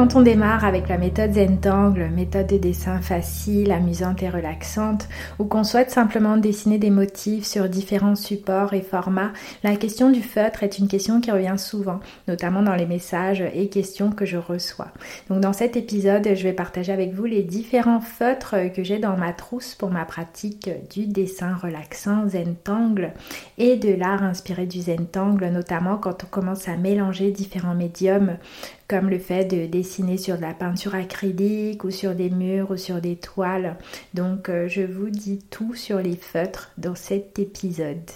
Quand on démarre avec la méthode Zentangle, méthode de dessin facile, amusante et relaxante, ou qu'on souhaite simplement dessiner des motifs sur différents supports et formats, la question du feutre est une question qui revient souvent, notamment dans les messages et questions que je reçois. Donc dans cet épisode, je vais partager avec vous les différents feutres que j'ai dans ma trousse pour ma pratique du dessin relaxant Zentangle et de l'art inspiré du Zentangle, notamment quand on commence à mélanger différents médiums comme le fait de dessiner sur de la peinture acrylique ou sur des murs ou sur des toiles. Donc euh, je vous dis tout sur les feutres dans cet épisode.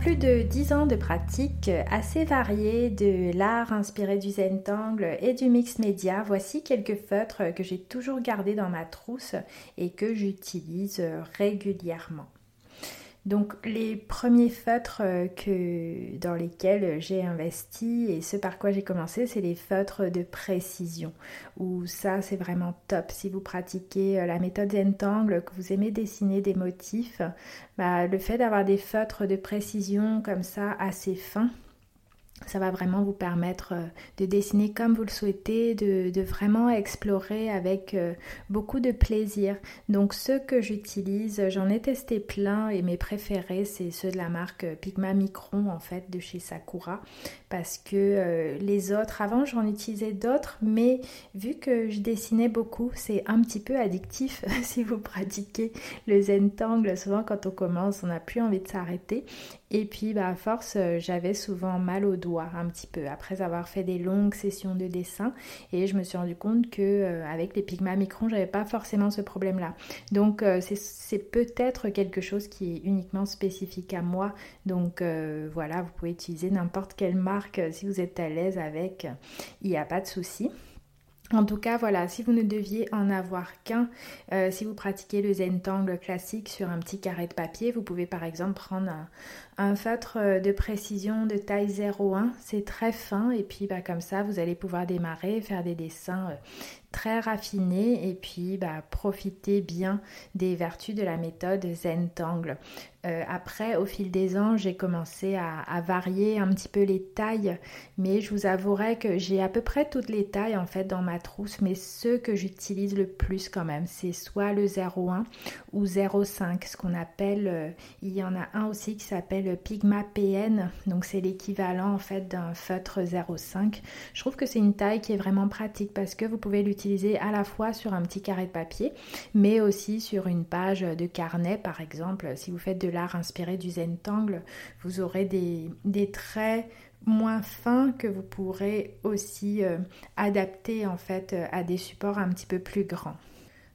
Plus de 10 ans de pratique assez variée de l'art inspiré du Zentangle et du mix média, voici quelques feutres que j'ai toujours gardés dans ma trousse et que j'utilise régulièrement. Donc les premiers feutres euh, que, dans lesquels j'ai investi et ce par quoi j'ai commencé, c'est les feutres de précision. Où ça c'est vraiment top. Si vous pratiquez euh, la méthode Zentangle, que vous aimez dessiner des motifs, bah, le fait d'avoir des feutres de précision comme ça assez fins, ça va vraiment vous permettre euh, de dessiner comme vous le souhaitez, de, vraiment explorer avec euh, beaucoup de plaisir. Donc ceux que j'utilise, j'en ai testé plein et mes préférés, c'est ceux de la marque Pigma Micron en fait de chez Sakura parce que euh, les autres, avant j'en utilisais d'autres, mais vu que je dessinais beaucoup, c'est un petit peu addictif si vous pratiquez le Zentangle. Souvent quand on commence, on n'a plus envie de s'arrêter. Et puis bah, à force, j'avais souvent mal aux doigts un petit peu après avoir fait des longues sessions de dessin et je me suis rendu compte que euh, avec les pigments micron j'avais pas forcément ce problème là donc euh, c'est peut-être quelque chose qui est uniquement spécifique à moi donc euh, voilà vous pouvez utiliser n'importe quelle marque si vous êtes à l'aise avec il n'y a pas de souci. En tout cas, voilà, si vous ne deviez en avoir qu'un, si vous pratiquez le Zentangle classique sur un petit carré de papier, vous pouvez par exemple prendre un, un feutre euh, de précision de taille 0,1, c'est très fin et puis bah, comme ça vous allez pouvoir démarrer, faire des dessins euh, très raffinés et puis bah, profiter bien des vertus de la méthode Zentangle. Euh, après, au fil des ans, j'ai commencé à, varier un petit peu les tailles, mais je vous avouerai que j'ai à peu près toutes les tailles en fait dans ma trousse, mais ceux que j'utilise le plus quand même, c'est soit le 0,1 ou 0,5, ce qu'on appelle, il y en a un aussi qui s'appelle Pigma PN, donc c'est l'équivalent en fait d'un feutre 0,5. Je trouve que c'est une taille qui est vraiment pratique parce que vous pouvez l'utiliser à la fois sur un petit carré de papier, mais aussi sur une page de carnet par exemple. Si vous faites de l'art inspiré du Zentangle, vous aurez des, traits moins fins que vous pourrez aussi euh, adapter en fait à des supports un petit peu plus grands.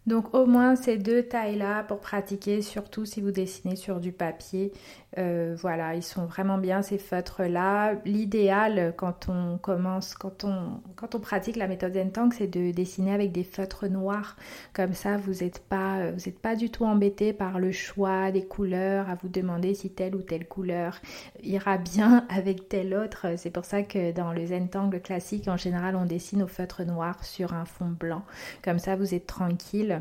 Donc au moins ces deux tailles-là pour pratiquer, surtout si vous dessinez sur du papier. Euh, voilà, ils sont vraiment bien ces feutres-là. L'idéal quand on commence, quand on, quand on pratique la méthode Zentank, c'est de dessiner avec des feutres noirs. Comme ça, vous n'êtes pas, pas du tout embêté par le choix des couleurs, à vous demander si telle ou telle couleur ira bien avec telle autre. C'est pour ça que dans le Zentangle classique, en général, on dessine au feutre noir sur un fond blanc. Comme ça, vous êtes tranquille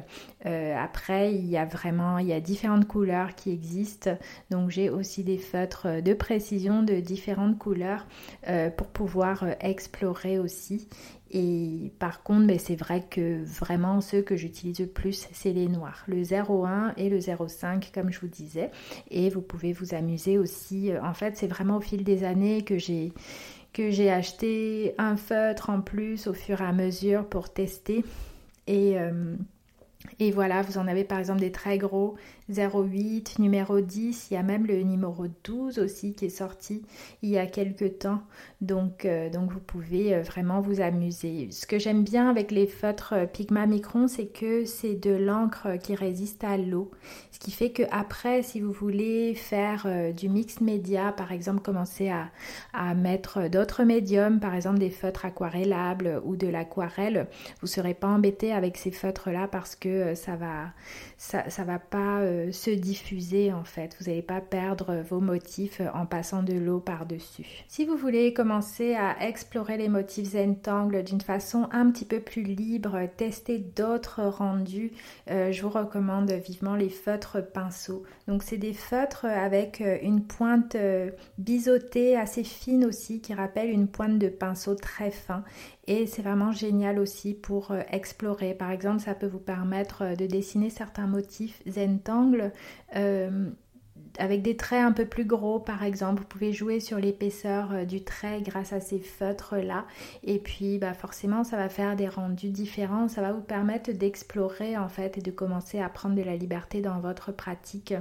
euh, après, il y a vraiment, il y a différentes couleurs qui existent. Donc j'ai aussi des feutres de précision de différentes couleurs euh, pour pouvoir euh, explorer aussi. Et par contre, ben, c'est vrai que vraiment ceux que j'utilise le plus, c'est les noirs, le 01 et le 05 comme je vous disais. Et vous pouvez vous amuser aussi. En fait, c'est vraiment au fil des années que j'ai que j'ai acheté un feutre en plus au fur et à mesure pour tester. Et, et voilà, vous en avez par exemple des très gros, 08, numéro 10, il y a même le numéro 12 aussi qui est sorti il y a quelques temps. Donc, euh, donc vous pouvez euh, vraiment vous amuser. Ce que j'aime bien avec les feutres euh, Pigma Micron, c'est que c'est de l'encre qui résiste à l'eau. Ce qui fait que après, si vous voulez faire du mix média, par exemple commencer à, à mettre d'autres médiums, par exemple des feutres aquarellables ou de l'aquarelle, vous ne serez pas embêté avec ces feutres-là parce que ça va, ça, ça va pas euh, se diffuser en fait. Vous n'allez pas perdre vos motifs en passant de l'eau par-dessus. Si vous voulez commencer à explorer les motifs Zentangle d'une façon un petit peu plus libre, tester d'autres rendus, euh, je vous recommande vivement les feutres pinceaux. Donc c'est des feutres avec euh, une pointe biseautée assez fine aussi qui rappelle une pointe de pinceau très fin et c'est vraiment génial aussi pour euh, explorer. Par exemple, ça peut vous permettre de dessiner certains motifs Zentangle euh, avec des traits un peu plus gros par exemple. Vous pouvez jouer sur l'épaisseur euh, du trait grâce à ces feutres là et puis bah, forcément ça va faire des rendus différents, ça va vous permettre d'explorer en fait et de commencer à prendre de la liberté dans votre pratique.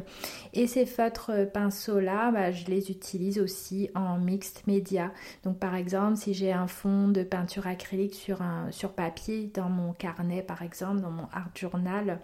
Et ces feutres euh, pinceaux là, bah, je les utilise aussi en mixed média. Donc par exemple si j'ai un fond de peinture acrylique sur, un, sur papier dans mon carnet par exemple, dans mon art journal,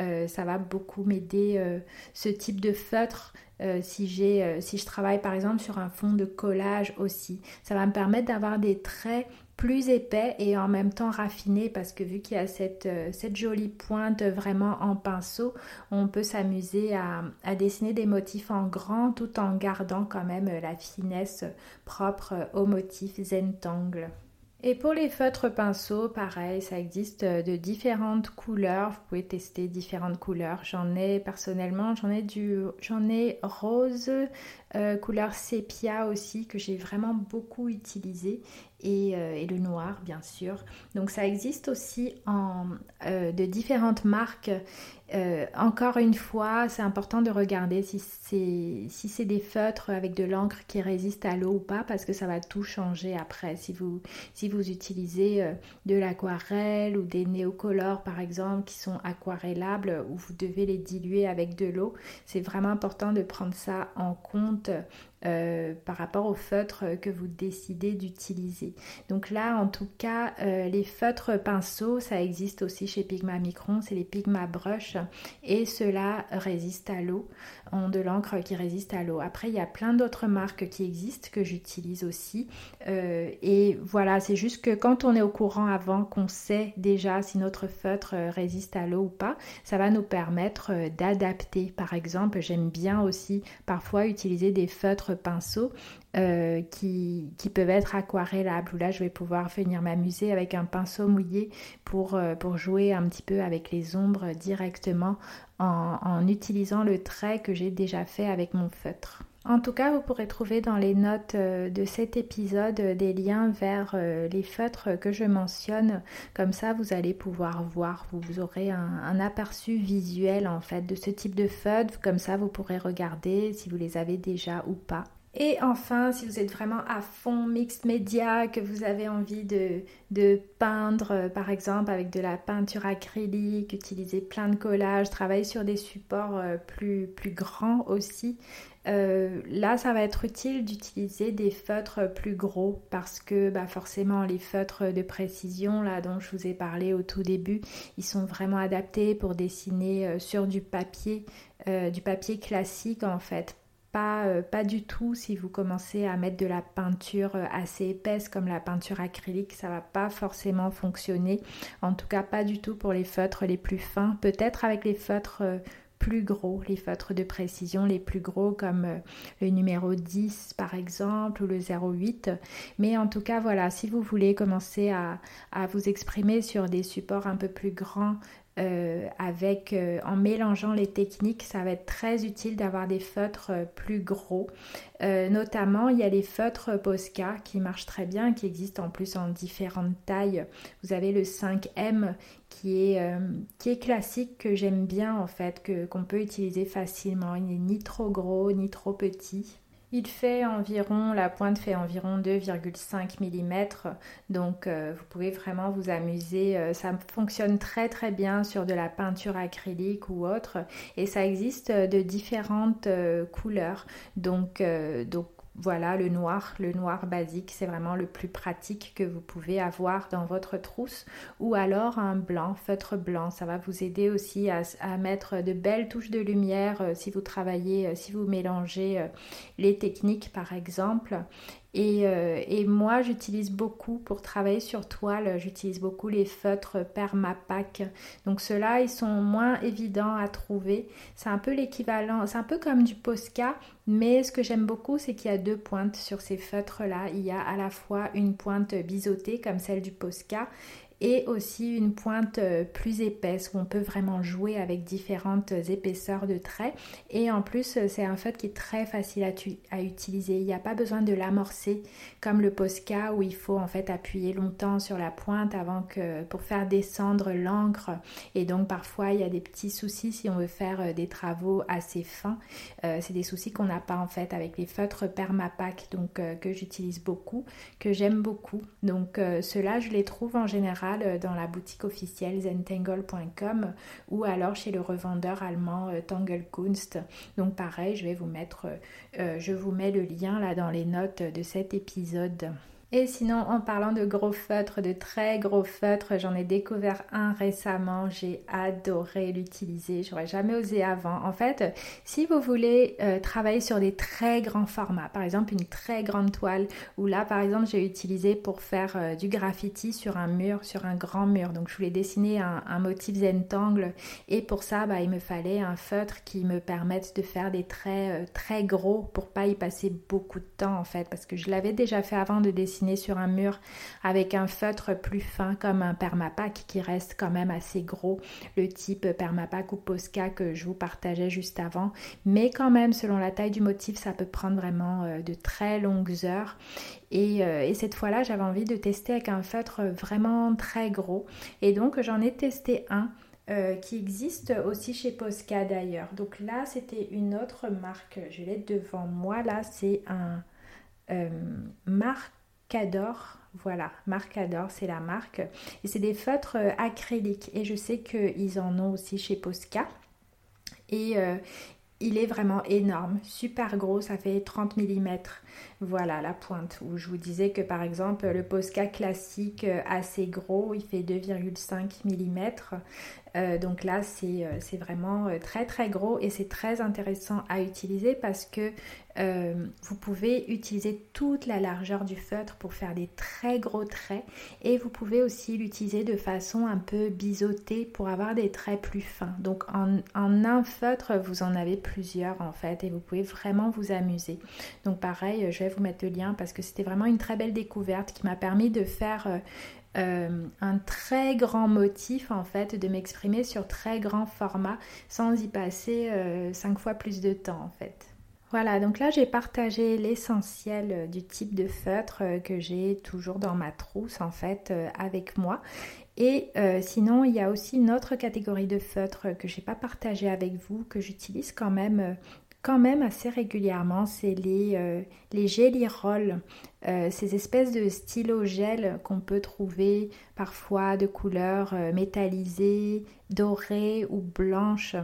euh, ça va beaucoup m'aider ce type de feutre euh, si, j'ai, euh, si je travaille par exemple sur un fond de collage aussi. Ça va me permettre d'avoir des traits plus épais et en même temps raffinés parce que vu qu'il y a cette, euh, cette jolie pointe vraiment en pinceau, on peut s'amuser à, à, dessiner des motifs en grand tout en gardant quand même la finesse propre au motif Zentangle. Et pour les feutres pinceaux, pareil, ça existe de différentes couleurs. Vous pouvez tester différentes couleurs. J'en ai personnellement, j'en ai du, j'en ai rose, euh, couleur sépia aussi que j'ai vraiment beaucoup utilisé et, euh, et, le noir bien sûr. Donc ça existe aussi en, euh, de différentes marques encore une fois, c'est important de regarder si c'est si des feutres avec de l'encre qui résiste à l'eau ou pas, parce que ça va tout changer après. Si vous, si vous utilisez de l'aquarelle ou des néocolores par exemple qui sont aquarellables, où vous devez les diluer avec de l'eau, c'est vraiment important de prendre ça en compte honte euh, par rapport aux feutres que vous décidez d'utiliser. Donc là, en tout cas, euh, les feutres pinceaux, ça existe aussi chez Pigma Micron, c'est les Pigma Brush et cela résiste à l'eau, ont de l'encre qui résiste à l'eau. Après, il y a plein d'autres marques qui existent que j'utilise aussi. Euh, et voilà, c'est juste que quand on est au courant avant, qu'on sait déjà si notre feutre résiste à l'eau ou pas, ça va nous permettre d'adapter. Par exemple, j'aime bien aussi parfois utiliser des feutres pinceaux euh, qui, peuvent être aquarellables, où là je vais pouvoir venir m'amuser avec un pinceau mouillé pour, euh, jouer un petit peu avec les ombres directement en, en utilisant le trait que j'ai déjà fait avec mon feutre. En tout cas, vous pourrez trouver dans les notes euh, de cet épisode des liens vers les feutres que je mentionne. Comme ça, vous allez pouvoir voir, vous aurez un, un, aperçu visuel en fait de ce type de feutres. Comme ça, vous pourrez regarder si vous les avez déjà ou pas. Et enfin, si vous êtes vraiment à fond mixed média, que vous avez envie de, peindre, euh, par exemple, avec de la peinture acrylique, utiliser plein de collages, travailler sur des supports euh, plus, plus grands aussi, euh, là, ça va être utile d'utiliser des feutres plus gros parce que bah, forcément, les feutres de précision, là, dont je vous ai parlé au tout début, ils sont vraiment adaptés pour dessiner sur du papier, du papier classique en fait, pas, euh, pas du tout si vous commencez à mettre de la peinture euh, assez épaisse comme la peinture acrylique, ça va pas forcément fonctionner. En tout cas, pas du tout pour les feutres les plus fins. Peut-être avec les feutres euh, plus gros, les feutres de précision les plus gros comme le numéro 10 par exemple ou le 08. Mais en tout cas voilà, si vous voulez commencer à vous exprimer sur des supports un peu plus grands, euh, avec, euh, en mélangeant les techniques, ça va être très utile d'avoir des feutres euh, plus gros. notamment, il y a les feutres Posca qui marchent très bien, qui existent en plus en différentes tailles. Vous avez le 5M qui est, qui est classique, que j'aime bien en fait, que, qu'on peut utiliser facilement. Il n'est ni trop gros, ni trop petit. Il fait environ, la pointe fait environ 2,5 mm, donc euh, vous pouvez vraiment vous amuser. Euh, ça fonctionne très très bien sur de la peinture acrylique ou autre, et ça existe de différentes euh, couleurs. Donc, donc voilà, le noir, le noir basique, c'est vraiment le plus pratique que vous pouvez avoir dans votre trousse. Ou alors un blanc, feutre blanc, ça va vous aider aussi à, mettre de belles touches de lumière euh, si vous travaillez, euh, si vous mélangez euh, les techniques par exemple. Euh, et, moi, j'utilise beaucoup pour travailler sur toile, j'utilise beaucoup les feutres Permapack. Donc ceux-là, ils sont moins évidents à trouver. C'est un peu l'équivalent, c'est un peu comme du Posca, mais ce que j'aime beaucoup, c'est qu'il y a deux pointes sur ces feutres-là. Il y a à la fois une pointe biseautée comme celle du Posca et aussi une pointe euh, plus épaisse où on peut vraiment jouer avec différentes épaisseurs de traits. Et en plus, euh, c'est un feutre qui est très facile à, utiliser. Il n'y a pas besoin de l'amorcer comme le Posca où il faut en fait appuyer longtemps sur la pointe avant que pour faire descendre l'encre. Et donc parfois il y a des petits soucis si on veut faire euh, des travaux assez fins. c'est des soucis qu'on n'a pas en fait avec les feutres Permapack donc que j'utilise beaucoup, que j'aime beaucoup. Donc ceux-là je les trouve en général euh, dans la boutique officielle zentangle.com ou alors chez le revendeur allemand euh, Tangelkunst. Donc pareil, je vais vous mettre, euh, je vous mets le lien là dans les notes de cet épisode. Et sinon, en parlant de gros feutres, de très gros feutres, j'en ai découvert un récemment. J'ai adoré l'utiliser. J'aurais jamais osé avant. En fait, si vous voulez euh, travailler sur des très grands formats, par exemple une très grande toile, ou là, par exemple, j'ai utilisé pour faire euh, du graffiti sur un mur, sur un grand mur. Donc, je voulais dessiner un, motif zentangle. Et pour ça, bah, il me fallait un feutre qui me permette de faire des traits euh, très gros pour pas y passer beaucoup de temps, en fait, parce que je l'avais déjà fait avant de dessiner sur un mur avec un feutre plus fin comme un permapack qui reste quand même assez gros, le type permapack ou Posca que je vous partageais juste avant. Mais quand même, selon la taille du motif, ça peut prendre vraiment euh, de très longues heures. Et, euh, et, cette fois-là, j'avais envie de tester avec un feutre vraiment très gros. Et donc, j'en ai testé un. Euh, qui existe aussi chez Posca d'ailleurs. Donc là, c'était une autre marque. Je l'ai devant moi. Là, c'est un marque Marcador. Voilà, Marcador, c'est la marque. Et c'est des feutres euh, acryliques. Et je sais qu'ils en ont aussi chez Posca. Et euh, il est vraiment énorme, super gros, ça fait 30 mm. Voilà la pointe où je vous disais que par exemple le Posca classique euh, assez gros, il fait 2,5 mm. Euh, donc là, c'est euh, vraiment euh, très très gros et c'est très intéressant à utiliser parce que vous pouvez utiliser toute la largeur du feutre pour faire des très gros traits et vous pouvez aussi l'utiliser de façon un peu biseautée pour avoir des traits plus fins. Donc en, un feutre, vous en avez plusieurs en fait et vous pouvez vraiment vous amuser. Donc pareil, je vais vous mettre le lien parce que c'était vraiment une très belle découverte qui m'a permis de faire un très grand motif en fait, de m'exprimer sur très grand format sans y passer euh, cinq fois plus de temps en fait. Voilà, donc là j'ai partagé l'essentiel euh, du type de feutre que j'ai toujours dans ma trousse en fait avec moi. Et sinon, il y a aussi une autre catégorie de feutres que j'ai pas partagé avec vous, que j'utilise quand même quand même assez régulièrement, c'est les, euh, les jelly rolls, euh, ces espèces de stylos gel qu'on peut trouver parfois de couleurs euh, métallisées, dorées ou blanches.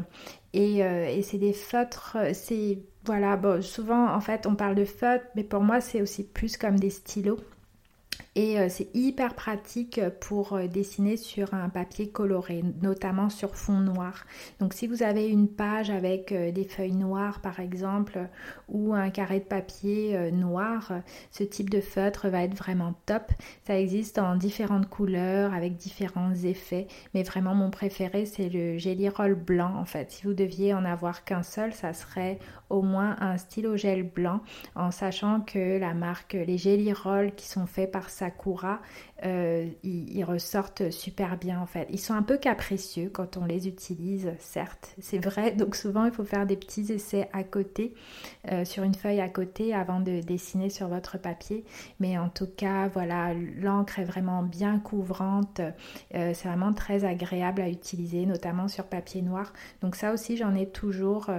Et, et c'est des feutres, c'est voilà, bon, souvent en fait on parle de feutres, mais pour moi c'est aussi plus comme des stylos. Et euh, c'est hyper pratique pour euh, dessiner sur un papier coloré, notamment sur fond noir. Donc si vous avez une page avec euh, des feuilles noires par exemple, ou un carré de papier noir, ce type de feutre va être vraiment top. Ça existe en différentes couleurs, avec différents effets, mais vraiment mon préféré c'est le Jelly Roll blanc en fait. Si vous deviez en avoir qu'un seul, ça serait au moins un stylo gel blanc, en sachant que la marque, les Jelly Roll qui sont faits par Sakura, euh, ils, ressortent super bien en fait. Ils sont un peu capricieux quand on les utilise, certes, c'est vrai. Donc souvent il faut faire des petits essais à côté, euh, sur une feuille à côté avant de dessiner sur votre papier. Mais en tout cas, voilà, l'encre est vraiment bien couvrante. Euh, c'est vraiment très agréable à utiliser, notamment sur papier noir. Donc ça aussi j'en ai toujours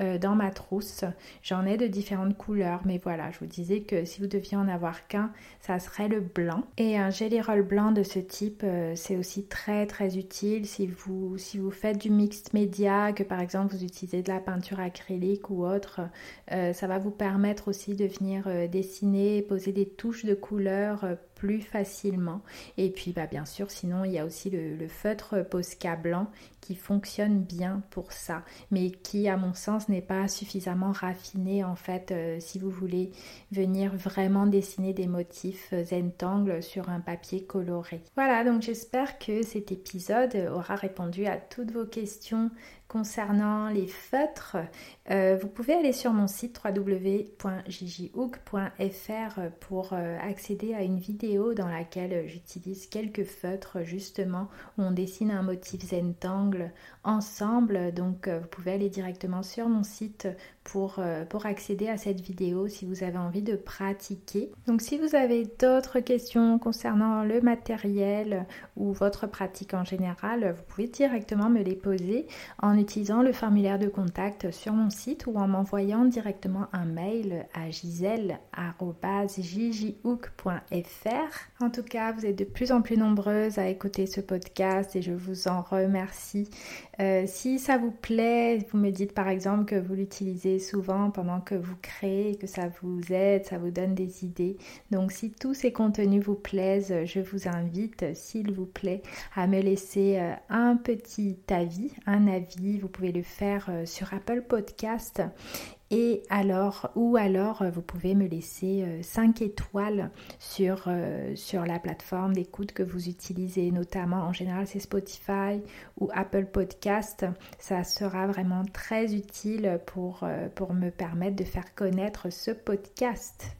euh, dans ma trousse. J'en ai de différentes couleurs, mais voilà, je vous disais que si vous deviez en avoir qu'un, ça serait le blanc. Et un jelly roll blanc de ce type, euh, c'est aussi très très utile si vous, si vous faites du mixed média, que par exemple vous utilisez de la peinture acrylique ou autre, euh, ça va vous permettre aussi de venir dessiner, poser des touches de couleurs plus facilement. Et puis bah, bien sûr, sinon il y a aussi le, feutre Posca blanc qui fonctionne bien pour ça, mais qui à mon sens n'est pas suffisamment raffiné en fait euh, si vous voulez venir vraiment dessiner des motifs euh, Zentangle sur un papier coloré. Voilà, donc j'espère que cet épisode aura répondu à toutes vos questions concernant les feutres, euh, vous pouvez aller sur mon site www.jjhook.fr pour accéder à une vidéo dans laquelle j'utilise quelques feutres justement où on dessine un motif Zentangle ensemble. Donc euh, vous pouvez aller directement sur mon site pour, pour accéder à cette vidéo si vous avez envie de pratiquer. Donc si vous avez d'autres questions concernant le matériel ou votre pratique en général, vous pouvez directement me les poser en utilisant le formulaire de contact sur mon site ou en m'envoyant directement un mail à giselle.jjhook.fr. En tout cas, vous êtes de plus en plus nombreuses à écouter ce podcast et je vous en remercie. Euh, si ça vous plaît, vous me dites par exemple que vous l'utilisez souvent pendant que vous créez, que ça vous aide, ça vous donne des idées. Donc si tous ces contenus vous plaisent, je vous invite, s'il vous plaît, à me laisser euh, un petit avis, un avis. Vous pouvez le faire euh, sur Apple Podcast et alors, ou alors, euh, vous pouvez me laisser 5 euh, étoiles sur, euh, sur la plateforme d'écoute que vous utilisez, notamment en général c'est Spotify ou Apple Podcast. Ça sera vraiment très utile pour, pour me permettre de faire connaître ce podcast.